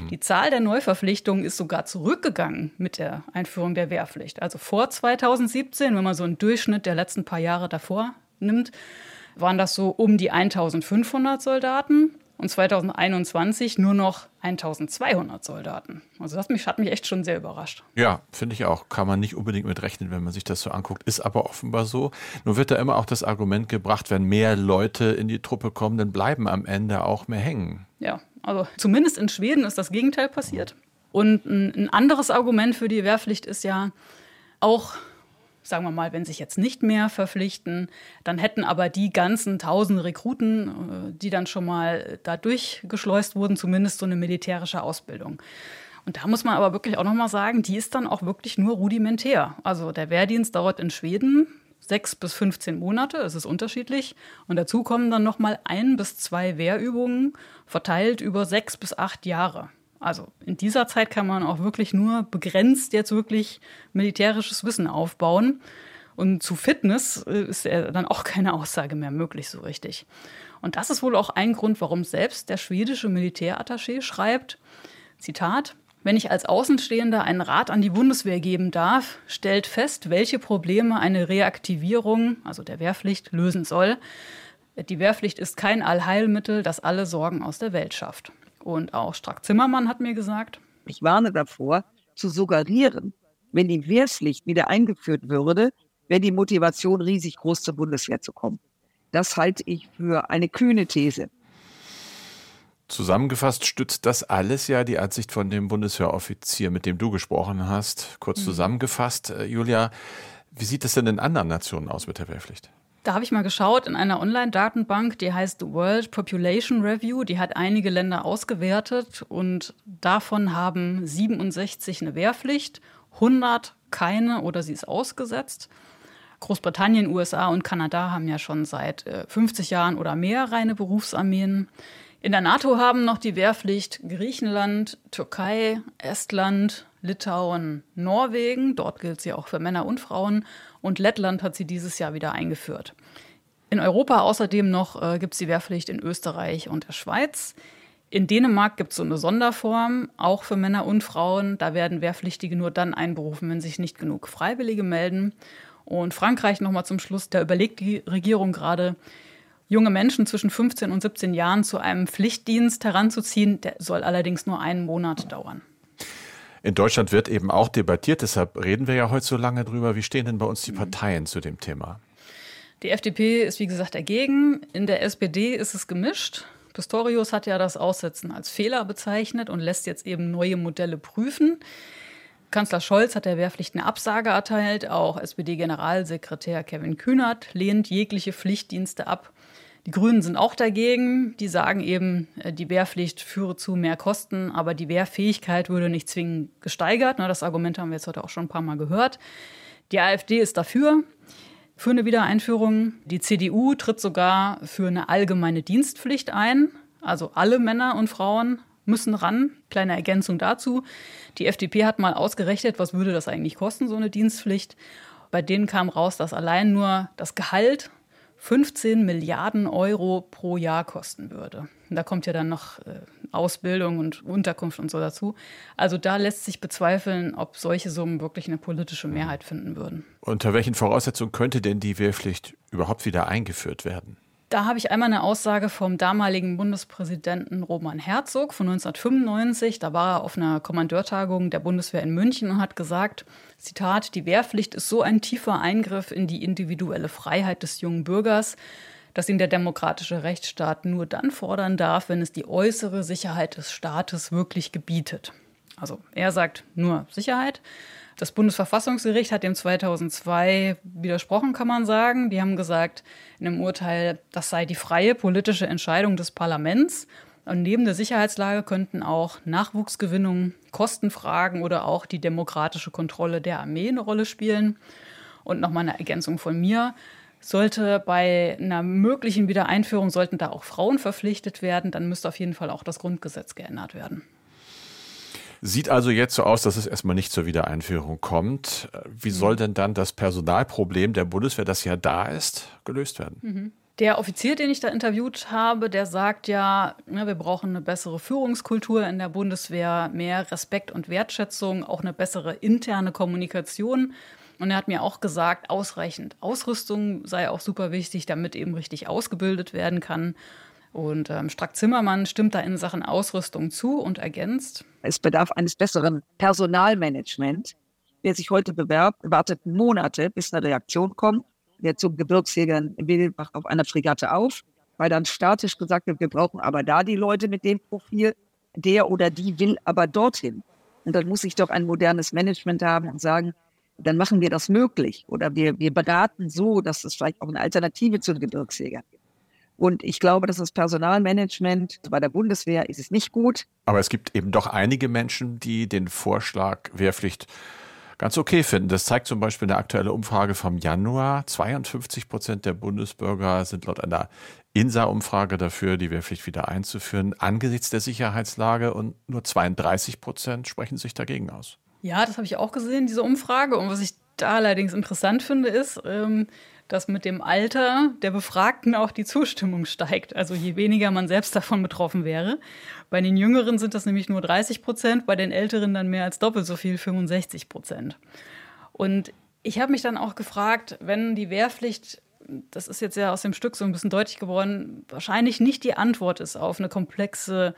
Mhm. Die Zahl der Neuverpflichtungen ist sogar zurückgegangen mit der Einführung der Wehrpflicht. Also vor 2017, wenn man so einen Durchschnitt der letzten paar Jahre davor nimmt, waren das so um die 1500 Soldaten und 2021 nur noch 1200 Soldaten. Also das hat mich echt schon sehr überrascht. Ja, finde ich auch. Kann man nicht unbedingt mit rechnen, wenn man sich das so anguckt. Ist aber offenbar so. Nur wird da immer auch das Argument gebracht, wenn mehr Leute in die Truppe kommen, dann bleiben am Ende auch mehr hängen. Ja, also zumindest in Schweden ist das Gegenteil passiert. Und ein anderes Argument für die Wehrpflicht ist ja auch sagen wir mal, wenn sich jetzt nicht mehr verpflichten, dann hätten aber die ganzen tausend Rekruten, äh, die dann schon mal da durchgeschleust wurden, zumindest so eine militärische Ausbildung. Und da muss man aber wirklich auch nochmal sagen, die ist dann auch wirklich nur rudimentär. Also der Wehrdienst dauert in Schweden sechs bis 15 Monate, es ist unterschiedlich. Und dazu kommen dann nochmal ein bis zwei Wehrübungen, verteilt über sechs bis acht Jahre. Also in dieser Zeit kann man auch wirklich nur begrenzt jetzt wirklich militärisches Wissen aufbauen. Und zu Fitness äh, ist dann auch keine Aussage mehr möglich so richtig. Und das ist wohl auch ein Grund, warum selbst der schwedische Militärattaché schreibt, Zitat, wenn ich als Außenstehender einen Rat an die Bundeswehr geben darf, stellt fest, welche Probleme eine Reaktivierung, also der Wehrpflicht, lösen soll. Die Wehrpflicht ist kein Allheilmittel, das alle Sorgen aus der Welt schafft. Und auch Strack Zimmermann hat mir gesagt, ich warne davor, zu suggerieren, wenn die Wehrpflicht wieder eingeführt würde, wäre die Motivation riesig groß zur Bundeswehr zu kommen. Das halte ich für eine kühne These. Zusammengefasst stützt das alles ja die Ansicht von dem Bundeswehroffizier, mit dem du gesprochen hast. Kurz mhm. zusammengefasst, äh, Julia, wie sieht es denn in anderen Nationen aus mit der Wehrpflicht? Da habe ich mal geschaut in einer Online-Datenbank, die heißt World Population Review. Die hat einige Länder ausgewertet und davon haben 67 eine Wehrpflicht, 100 keine oder sie ist ausgesetzt. Großbritannien, USA und Kanada haben ja schon seit 50 äh, Jahren oder mehr reine Berufsarmeen. In der NATO haben noch die Wehrpflicht Griechenland, Türkei, Estland, Litauen, Norwegen. Dort gilt sie auch für Männer und Frauen und Lettland hat sie dieses Jahr wieder eingeführt. In Europa außerdem noch äh, gibt es die Wehrpflicht in Österreich und der Schweiz. In Dänemark gibt es so eine Sonderform, auch für Männer und Frauen. Da werden Wehrpflichtige nur dann einberufen, wenn sich nicht genug Freiwillige melden. Und Frankreich nochmal zum Schluss, da überlegt die Regierung gerade, junge Menschen zwischen 15 und 17 Jahren zu einem Pflichtdienst heranzuziehen. Der soll allerdings nur einen Monat dauern. In Deutschland wird eben auch debattiert, deshalb reden wir ja heute so lange drüber. Wie stehen denn bei uns die mhm. Parteien zu dem Thema? Die FDP ist wie gesagt dagegen. In der SPD ist es gemischt. Pistorius hat ja das Aussetzen als Fehler bezeichnet und lässt jetzt eben neue Modelle prüfen. Kanzler Scholz hat der Wehrpflicht eine Absage erteilt. Auch SPD-Generalsekretär Kevin Kühnert lehnt jegliche Pflichtdienste ab. Die Grünen sind auch dagegen. Die sagen eben, äh, die Wehrpflicht führe zu mehr Kosten, aber die Wehrfähigkeit würde nicht zwingend gesteigert. Das Argument haben wir jetzt heute auch schon ein paar Mal gehört. Die AfD ist dafür, für eine Wiedereinführung. Die CDU tritt sogar für eine allgemeine Dienstpflicht ein. Also alle Männer und Frauen müssen ran. Kleine Ergänzung dazu. Die FDP hat mal ausgerechnet, was würde das eigentlich kosten, so eine Dienstpflicht. Bei denen kam raus, dass allein nur das Gehalt 15 Milliarden Euro pro Jahr kosten würde. Da kommt ja dann noch äh, Ausbildung und Unterkunft und so dazu. Also da lässt sich bezweifeln, ob solche Summen wirklich eine politische Mehrheit finden würden. Unter welchen Voraussetzungen könnte denn die Wehrpflicht überhaupt wieder eingeführt werden? Da habe ich einmal eine Aussage vom damaligen Bundespräsidenten Roman Herzog von 1995. Da war er auf einer Kommandeurtagung der Bundeswehr in München und hat gesagt, Zitat, die Wehrpflicht ist so ein tiefer Eingriff in die individuelle Freiheit des jungen Bürgers, dass ihn der demokratische Rechtsstaat nur dann fordern darf, wenn es die äußere Sicherheit des Staates wirklich gebietet. Also er sagt nur Sicherheit. Das Bundesverfassungsgericht hat dem 2002 widersprochen, kann man sagen. Die haben gesagt, in einem Urteil, das sei die freie politische Entscheidung des Parlaments. Und neben der Sicherheitslage könnten auch Nachwuchsgewinnung, Kostenfragen oder auch die demokratische Kontrolle der Armee eine Rolle spielen. Und nochmal eine Ergänzung von mir. Sollte bei einer möglichen Wiedereinführung, sollten da auch Frauen verpflichtet werden, dann müsste auf jeden Fall auch das Grundgesetz geändert werden. Sieht also jetzt so aus, dass es erstmal nicht zur Wiedereinführung kommt. Wie soll denn dann das Personalproblem der Bundeswehr, das ja da ist, gelöst werden? Mhm. Der Offizier, den ich da interviewt habe, der sagt ja, wir brauchen eine bessere Führungskultur in der Bundeswehr, mehr Respekt und Wertschätzung, auch eine bessere interne Kommunikation. Und er hat mir auch gesagt, ausreichend Ausrüstung sei auch super wichtig, damit eben richtig ausgebildet werden kann. Und ähm, Strack-Zimmermann stimmt da in Sachen Ausrüstung zu und ergänzt. Es bedarf eines besseren Personalmanagements. Wer sich heute bewerbt, wartet Monate, bis eine Reaktion kommt. Wer zum Gebirgsjäger will, wacht auf einer Fregatte auf, weil dann statisch gesagt wird, wir brauchen aber da die Leute mit dem Profil. Der oder die will aber dorthin. Und dann muss ich doch ein modernes Management haben und sagen, dann machen wir das möglich. Oder wir, wir beraten so, dass es vielleicht auch eine Alternative zu den Gebirgsjägern gibt. Und ich glaube, dass das Personalmanagement bei der Bundeswehr ist es nicht gut. Aber es gibt eben doch einige Menschen, die den Vorschlag Wehrpflicht ganz okay finden. Das zeigt zum Beispiel eine aktuelle Umfrage vom Januar. 52 Prozent der Bundesbürger sind laut einer INSA-Umfrage dafür, die Wehrpflicht wieder einzuführen, angesichts der Sicherheitslage und nur 32 Prozent sprechen sich dagegen aus. Ja, das habe ich auch gesehen, diese Umfrage. Und was ich da allerdings interessant finde, ist, ähm, dass mit dem Alter der Befragten auch die Zustimmung steigt. Also je weniger man selbst davon betroffen wäre. Bei den Jüngeren sind das nämlich nur 30 Prozent, bei den Älteren dann mehr als doppelt so viel, 65 Prozent. Und ich habe mich dann auch gefragt, wenn die Wehrpflicht, das ist jetzt ja aus dem Stück so ein bisschen deutlich geworden, wahrscheinlich nicht die Antwort ist auf eine komplexe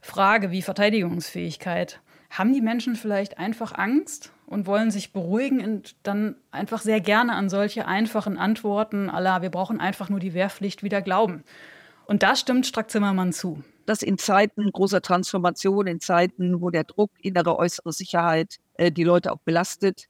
Frage wie Verteidigungsfähigkeit, haben die Menschen vielleicht einfach Angst und wollen sich beruhigen und dann einfach sehr gerne an solche einfachen Antworten aller, wir brauchen einfach nur die Wehrpflicht wieder glauben. Und da stimmt Strack Zimmermann zu. Dass in Zeiten großer Transformation, in Zeiten, wo der Druck, innere, äußere Sicherheit äh, die Leute auch belastet,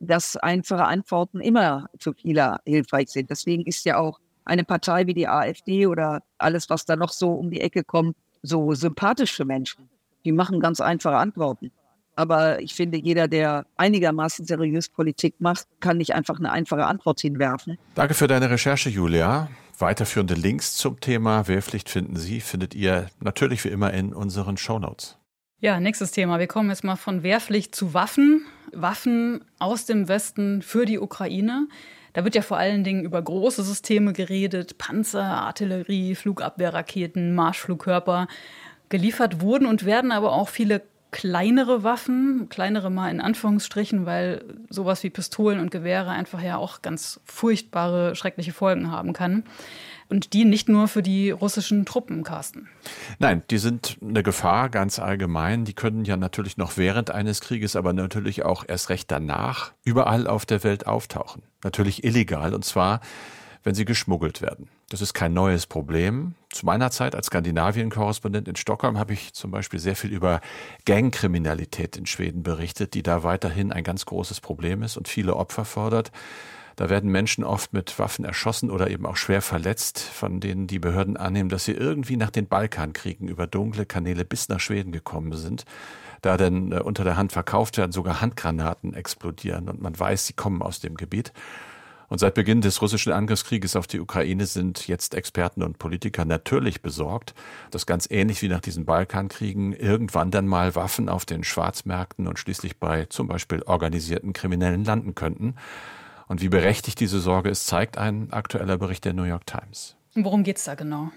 dass einfache Antworten immer für viele hilfreich sind. Deswegen ist ja auch eine Partei wie die AfD oder alles, was da noch so um die Ecke kommt, so sympathisch für Menschen. Die machen ganz einfache Antworten. Aber ich finde, jeder, der einigermaßen seriös Politik macht, kann nicht einfach eine einfache Antwort hinwerfen. Danke für deine Recherche, Julia. Weiterführende Links zum Thema Wehrpflicht finden Sie, findet ihr natürlich wie immer in unseren Shownotes. Ja, nächstes Thema. Wir kommen jetzt mal von Wehrpflicht zu Waffen. Waffen aus dem Westen für die Ukraine. Da wird ja vor allen Dingen über große Systeme geredet, Panzer, Artillerie, Flugabwehrraketen, Marschflugkörper. Geliefert wurden und werden aber auch viele kleinere Waffen, kleinere mal in Anführungsstrichen, weil sowas wie Pistolen und Gewehre einfach ja auch ganz furchtbare, schreckliche Folgen haben kann. Und die nicht nur für die russischen Truppen, Carsten. Nein, die sind eine Gefahr ganz allgemein. Die können ja natürlich noch während eines Krieges, aber natürlich auch erst recht danach überall auf der Welt auftauchen. Natürlich illegal und zwar wenn sie geschmuggelt werden. Das ist kein neues Problem. Zu meiner Zeit als Skandinavien-Korrespondent in Stockholm habe ich zum Beispiel sehr viel über Gangkriminalität in Schweden berichtet, die da weiterhin ein ganz großes Problem ist und viele Opfer fordert. Da werden Menschen oft mit Waffen erschossen oder eben auch schwer verletzt, von denen die Behörden annehmen, dass sie irgendwie nach den Balkankriegen über dunkle Kanäle bis nach Schweden gekommen sind. Da dann äh, unter der Hand verkauft werden, sogar Handgranaten explodieren und man weiß, sie kommen aus dem Gebiet. Und seit Beginn des russischen Angriffskrieges auf die Ukraine sind jetzt Experten und Politiker natürlich besorgt, dass ganz ähnlich wie nach diesen Balkankriegen irgendwann dann mal Waffen auf den Schwarzmärkten und schließlich bei zum Beispiel organisierten Kriminellen landen könnten. Und wie berechtigt diese Sorge ist, zeigt ein aktueller Bericht der New York Times. Worum geht es da genau?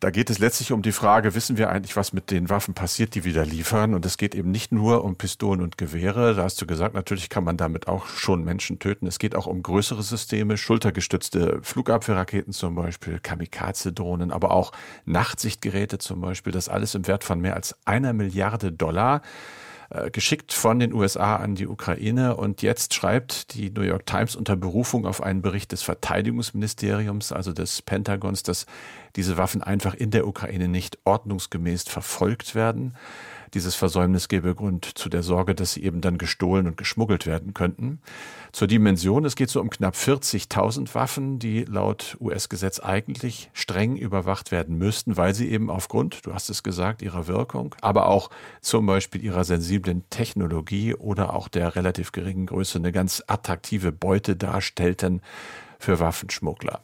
Da geht es letztlich um die Frage, wissen wir eigentlich, was mit den Waffen passiert, die wir da liefern? Und es geht eben nicht nur um Pistolen und Gewehre. Da hast du gesagt, natürlich kann man damit auch schon Menschen töten. Es geht auch um größere Systeme, schultergestützte Flugabwehrraketen zum Beispiel, Kamikaze-Drohnen, aber auch Nachtsichtgeräte zum Beispiel. Das alles im Wert von mehr als einer Milliarde Dollar. Äh, geschickt von den USA an die Ukraine. Und jetzt schreibt die New York Times unter Berufung auf einen Bericht des Verteidigungsministeriums, also des Pentagons, dass diese Waffen einfach in der Ukraine nicht ordnungsgemäß verfolgt werden. Dieses Versäumnis gebe Grund zu der Sorge, dass sie eben dann gestohlen und geschmuggelt werden könnten. Zur Dimension, es geht so um knapp 40.000 Waffen, die laut US-Gesetz eigentlich streng überwacht werden müssten, weil sie eben aufgrund, du hast es gesagt, ihrer Wirkung, aber auch zum Beispiel ihrer sensiblen Technologie oder auch der relativ geringen Größe eine ganz attraktive Beute darstellten für Waffenschmuggler.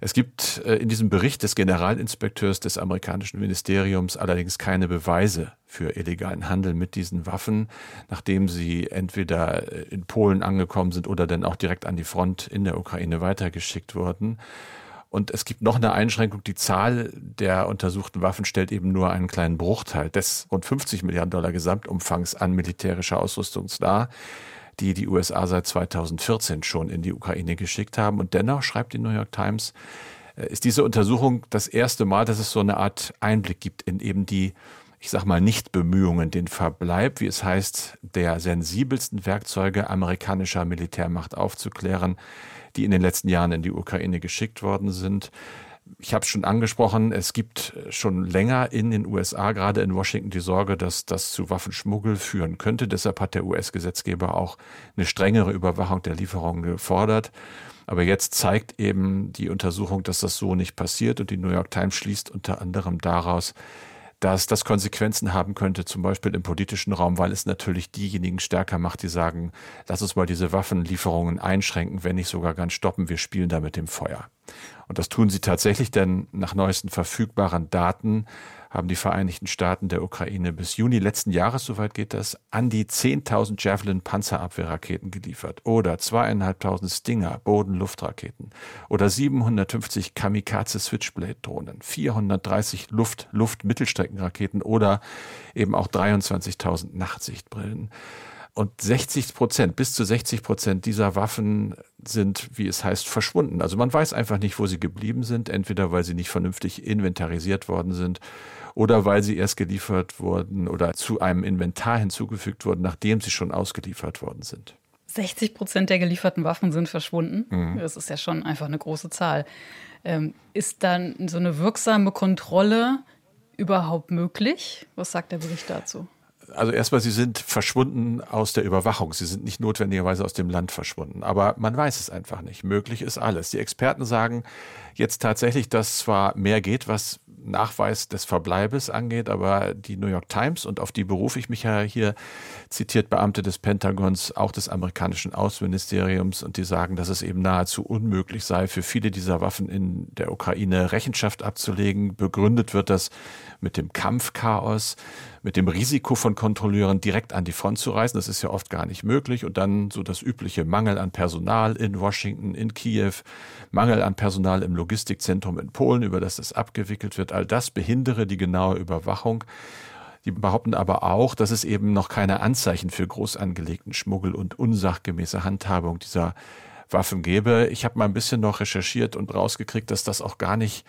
Es gibt äh, in diesem Bericht des Generalinspekteurs des amerikanischen Ministeriums allerdings keine Beweise für illegalen Handel mit diesen Waffen, nachdem sie entweder äh, in Polen angekommen sind oder dann auch direkt an die Front in der Ukraine weitergeschickt wurden. Und es gibt noch eine Einschränkung. Die Zahl der untersuchten Waffen stellt eben nur einen kleinen Bruchteil des rund 50 Milliarden Dollar Gesamtumfangs an militärischer Ausrüstung dar die die USA seit 2014 schon in die Ukraine geschickt haben. Und dennoch, schreibt die New York Times, äh, ist diese Untersuchung das erste Mal, dass es so eine Art Einblick gibt in eben die, ich sag mal, Nichtbemühungen, den Verbleib, wie es heißt, der sensibelsten Werkzeuge amerikanischer Militärmacht aufzuklären, die in den letzten Jahren in die Ukraine geschickt worden sind. Ich habe es schon angesprochen, es gibt schon länger in den USA, gerade in Washington, die Sorge, dass das zu Waffenschmuggel führen könnte. Deshalb hat der US-Gesetzgeber auch eine strengere Überwachung der Lieferungen gefordert. Aber jetzt zeigt eben die Untersuchung, dass das so nicht passiert. Und die New York Times schließt unter anderem daraus, dass das Konsequenzen haben könnte, zum Beispiel im politischen Raum, weil es natürlich diejenigen stärker macht, die sagen, lass uns mal diese Waffenlieferungen einschränken, wenn nicht sogar ganz stoppen, wir spielen da mit dem Feuer. Und das tun sie tatsächlich, denn nach neuesten verfügbaren Daten haben die Vereinigten Staaten der Ukraine bis Juni letzten Jahres, soweit geht das, an die 10.000 Javelin Panzerabwehrraketen geliefert oder zweieinhalbtausend Stinger Boden-Luftraketen oder 750 Kamikaze Switchblade Drohnen, 430 Luft-Luft-Mittelstreckenraketen oder eben auch 23.000 Nachtsichtbrillen. Und 60 Prozent, bis zu 60 Prozent dieser Waffen sind, wie es heißt, verschwunden. Also man weiß einfach nicht, wo sie geblieben sind, entweder weil sie nicht vernünftig inventarisiert worden sind oder weil sie erst geliefert wurden oder zu einem Inventar hinzugefügt wurden, nachdem sie schon ausgeliefert worden sind. 60 Prozent der gelieferten Waffen sind verschwunden. Mhm. Das ist ja schon einfach eine große Zahl. Ähm, ist dann so eine wirksame Kontrolle überhaupt möglich? Was sagt der Bericht dazu? Also erstmal, sie sind verschwunden aus der Überwachung. Sie sind nicht notwendigerweise aus dem Land verschwunden. Aber man weiß es einfach nicht. Möglich ist alles. Die Experten sagen jetzt tatsächlich, dass zwar mehr geht, was Nachweis des Verbleibes angeht, aber die New York Times, und auf die berufe ich mich ja hier, zitiert Beamte des Pentagons, auch des amerikanischen Außenministeriums, und die sagen, dass es eben nahezu unmöglich sei, für viele dieser Waffen in der Ukraine Rechenschaft abzulegen. Begründet wird das mit dem Kampfchaos, mit dem Risiko von Kontrolleuren direkt an die Front zu reisen. Das ist ja oft gar nicht möglich. Und dann so das übliche Mangel an Personal in Washington, in Kiew, Mangel an Personal im Logistikzentrum in Polen, über das das abgewickelt wird. All das behindere die genaue Überwachung. Die behaupten aber auch, dass es eben noch keine Anzeichen für groß angelegten Schmuggel und unsachgemäße Handhabung dieser Waffen gäbe. Ich habe mal ein bisschen noch recherchiert und rausgekriegt, dass das auch gar nicht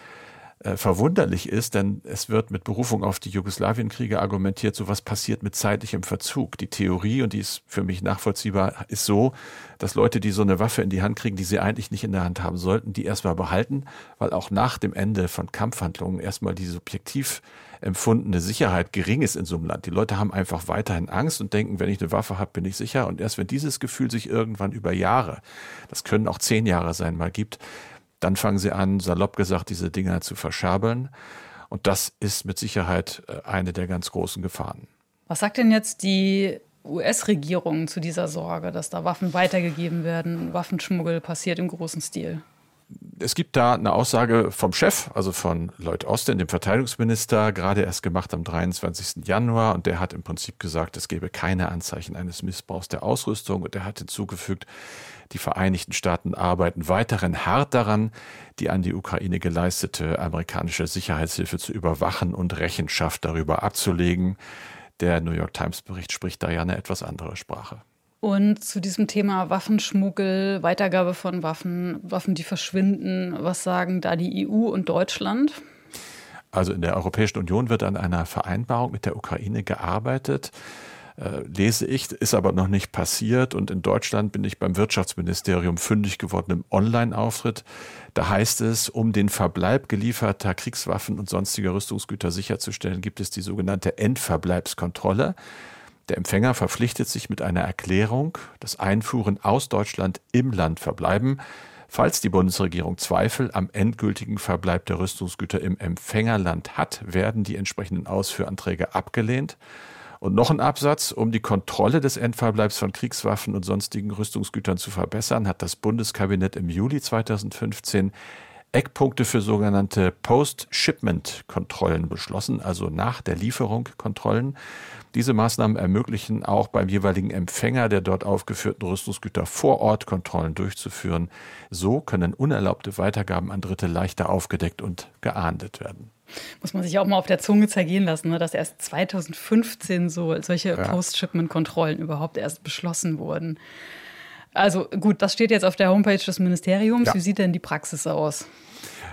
äh, verwunderlich ist, denn es wird mit Berufung auf die Jugoslawienkriege argumentiert, so was passiert mit zeitlichem Verzug. Die Theorie, und die ist für mich nachvollziehbar, ist so, dass Leute, die so eine Waffe in die Hand kriegen, die sie eigentlich nicht in der Hand haben sollten, die erstmal behalten, weil auch nach dem Ende von Kampfhandlungen erstmal die subjektiv empfundene Sicherheit gering ist in so einem Land. Die Leute haben einfach weiterhin Angst und denken, wenn ich eine Waffe habe, bin ich sicher. Und erst wenn dieses Gefühl sich irgendwann über Jahre, das können auch zehn Jahre sein, mal gibt, dann fangen sie an, salopp gesagt, diese Dinger zu verschabeln. Und das ist mit Sicherheit äh, eine der ganz großen Gefahren. Was sagt denn jetzt die US-Regierung zu dieser Sorge, dass da Waffen weitergegeben werden, Waffenschmuggel passiert im großen Stil? Es gibt da eine Aussage vom Chef, also von Lloyd Austin, dem Verteidigungsminister, gerade erst gemacht am 23. Januar. Und der hat im Prinzip gesagt, es gebe keine Anzeichen eines Missbrauchs der Ausrüstung. Und er hat hinzugefügt, die Vereinigten Staaten arbeiten weiterhin hart daran, die an die Ukraine geleistete amerikanische Sicherheitshilfe zu überwachen und Rechenschaft darüber abzulegen. Der New York Times Bericht spricht da ja eine etwas andere Sprache. Und zu diesem Thema Waffenschmuggel, Weitergabe von Waffen, Waffen, die verschwinden, was sagen da die EU und Deutschland? Also in der Europäischen Union wird an einer Vereinbarung mit der Ukraine gearbeitet äh, lese ich, ist aber noch nicht passiert. Und in Deutschland bin ich beim Wirtschaftsministerium fündig geworden im Online-Auftritt. Da heißt es, um den Verbleib gelieferter Kriegswaffen und sonstiger Rüstungsgüter sicherzustellen, gibt es die sogenannte Endverbleibskontrolle. Der Empfänger verpflichtet sich mit einer Erklärung, das Einfuhren aus Deutschland im Land verbleiben. Falls die Bundesregierung Zweifel am endgültigen Verbleib der Rüstungsgüter im Empfängerland hat, werden die entsprechenden Ausführanträge abgelehnt. Und noch ein Absatz, um die Kontrolle des Endverbleibs von Kriegswaffen und sonstigen Rüstungsgütern zu verbessern, hat das Bundeskabinett im Juli 2015 Eckpunkte für sogenannte Post-Shipment-Kontrollen beschlossen, also nach der Lieferung Kontrollen. Diese Maßnahmen ermöglichen auch beim jeweiligen Empfänger der dort aufgeführten Rüstungsgüter vor Ort Kontrollen durchzuführen. So können unerlaubte Weitergaben an Dritte leichter aufgedeckt und geahndet werden muss man sich auch mal auf der Zunge zergehen lassen, ne, dass erst 2015 so solche ja. Post-Shipment-Kontrollen überhaupt erst beschlossen wurden. Also gut, das steht jetzt auf der Homepage des Ministeriums. Ja. Wie sieht denn die Praxis aus?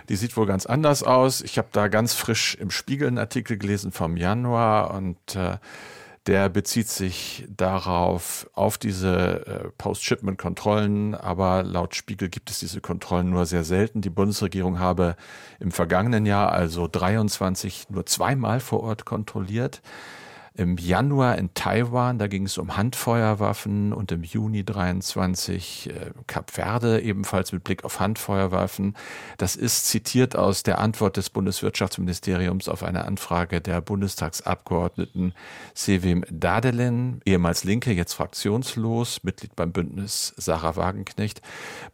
Die sieht wohl ganz anders aus. Ich habe da ganz frisch im Spiegel einen Artikel gelesen vom Januar und äh, der bezieht sich darauf, auf diese äh, Post-Shipment-Kontrollen, aber laut Spiegel gibt es diese Kontrollen nur sehr selten. Die Bundesregierung habe im vergangenen Jahr, also 23, nur zweimal vor Ort kontrolliert im Januar in Taiwan, da ging es um Handfeuerwaffen und im Juni 23 äh, Kap Verde ebenfalls mit Blick auf Handfeuerwaffen. Das ist zitiert aus der Antwort des Bundeswirtschaftsministeriums auf eine Anfrage der Bundestagsabgeordneten Sevim Dadelin, ehemals Linke, jetzt fraktionslos, Mitglied beim Bündnis Sarah Wagenknecht.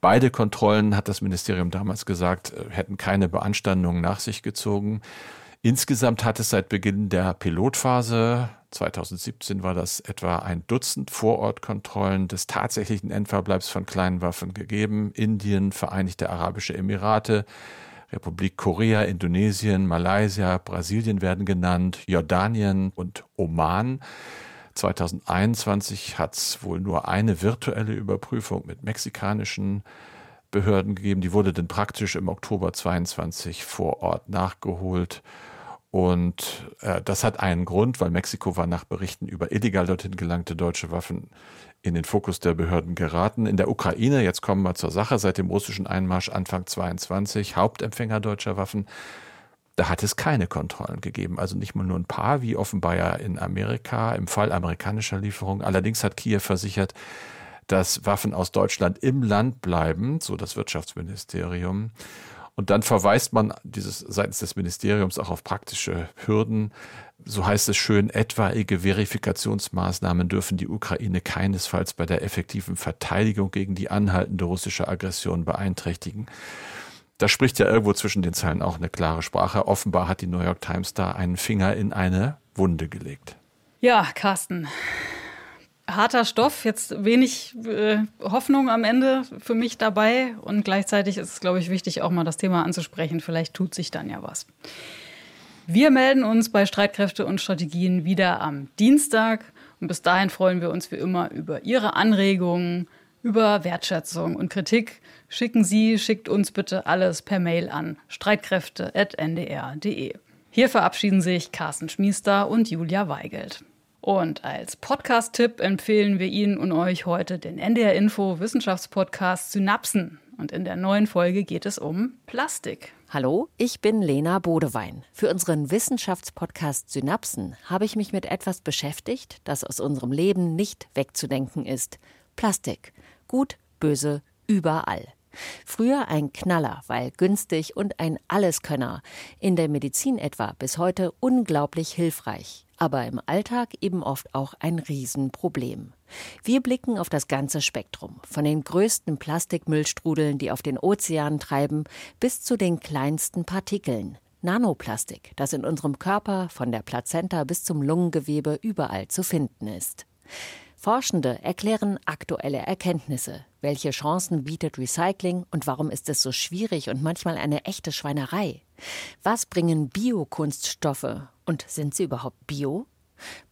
Beide Kontrollen, hat das Ministerium damals gesagt, äh, hätten keine Beanstandungen nach sich gezogen. Insgesamt hat es seit Beginn der Pilotphase 2017 war das etwa ein Dutzend Vorortkontrollen des tatsächlichen Endverbleibs von kleinen Waffen gegeben. Indien, Vereinigte Arabische Emirate, Republik Korea, Indonesien, Malaysia, Brasilien werden genannt, Jordanien und Oman. 2021 hat es wohl nur eine virtuelle Überprüfung mit mexikanischen Behörden gegeben. Die wurde dann praktisch im Oktober 22 vor Ort nachgeholt. Und äh, das hat einen Grund, weil Mexiko war nach Berichten über illegal dorthin gelangte deutsche Waffen in den Fokus der Behörden geraten. In der Ukraine, jetzt kommen wir zur Sache, seit dem russischen Einmarsch Anfang 22, Hauptempfänger deutscher Waffen, da hat es keine Kontrollen gegeben. Also nicht mal nur ein paar, wie offenbar ja in Amerika, im Fall amerikanischer Lieferung. Allerdings hat Kiew versichert, dass Waffen aus Deutschland im Land bleiben, so das Wirtschaftsministerium. Und dann verweist man dieses seitens des Ministeriums auch auf praktische Hürden. So heißt es schön, etwaige Verifikationsmaßnahmen dürfen die Ukraine keinesfalls bei der effektiven Verteidigung gegen die anhaltende russische Aggression beeinträchtigen. Da spricht ja irgendwo zwischen den Zeilen auch eine klare Sprache. Offenbar hat die New York Times da einen Finger in eine Wunde gelegt. Ja, Carsten, harter Stoff, jetzt wenig äh, Hoffnung am Ende für mich dabei. Und gleichzeitig ist es, glaube ich, wichtig, auch mal das Thema anzusprechen. Vielleicht tut sich dann ja was. Wir melden uns bei Streitkräfte und Strategien wieder am Dienstag. Und bis dahin freuen wir uns wie immer über Ihre Anregungen, über Wertschätzung und Kritik. Schicken Sie, schickt uns bitte alles per Mail an streitkräfte.ndr.de. Hier verabschieden sich Carsten Schmiester und Julia Weigelt. Und als Podcast-Tipp empfehlen wir Ihnen und euch heute den NDR Info Wissenschaftspodcast Synapsen. Und in der neuen Folge geht es um Plastik. Hallo, ich bin Lena Bodewein. Für unseren Wissenschaftspodcast Synapsen habe ich mich mit etwas beschäftigt, das aus unserem Leben nicht wegzudenken ist. Plastik. Gut, böse, überall. Früher ein Knaller, weil günstig und ein Alleskönner. In der Medizin etwa bis heute unglaublich hilfreich aber im Alltag eben oft auch ein Riesenproblem. Wir blicken auf das ganze Spektrum, von den größten Plastikmüllstrudeln, die auf den Ozeanen treiben, bis zu den kleinsten Partikeln. Nanoplastik, das in unserem Körper von der Plazenta bis zum Lungengewebe überall zu finden ist. Forschende erklären aktuelle Erkenntnisse. Welche Chancen bietet Recycling und warum ist es so schwierig und manchmal eine echte Schweinerei? Was bringen Biokunststoffe und sind sie überhaupt bio?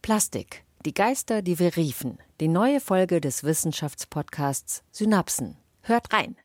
Plastik. Die Geister, die wir riefen. Die neue Folge des Wissenschaftspodcasts Synapsen. Hört rein.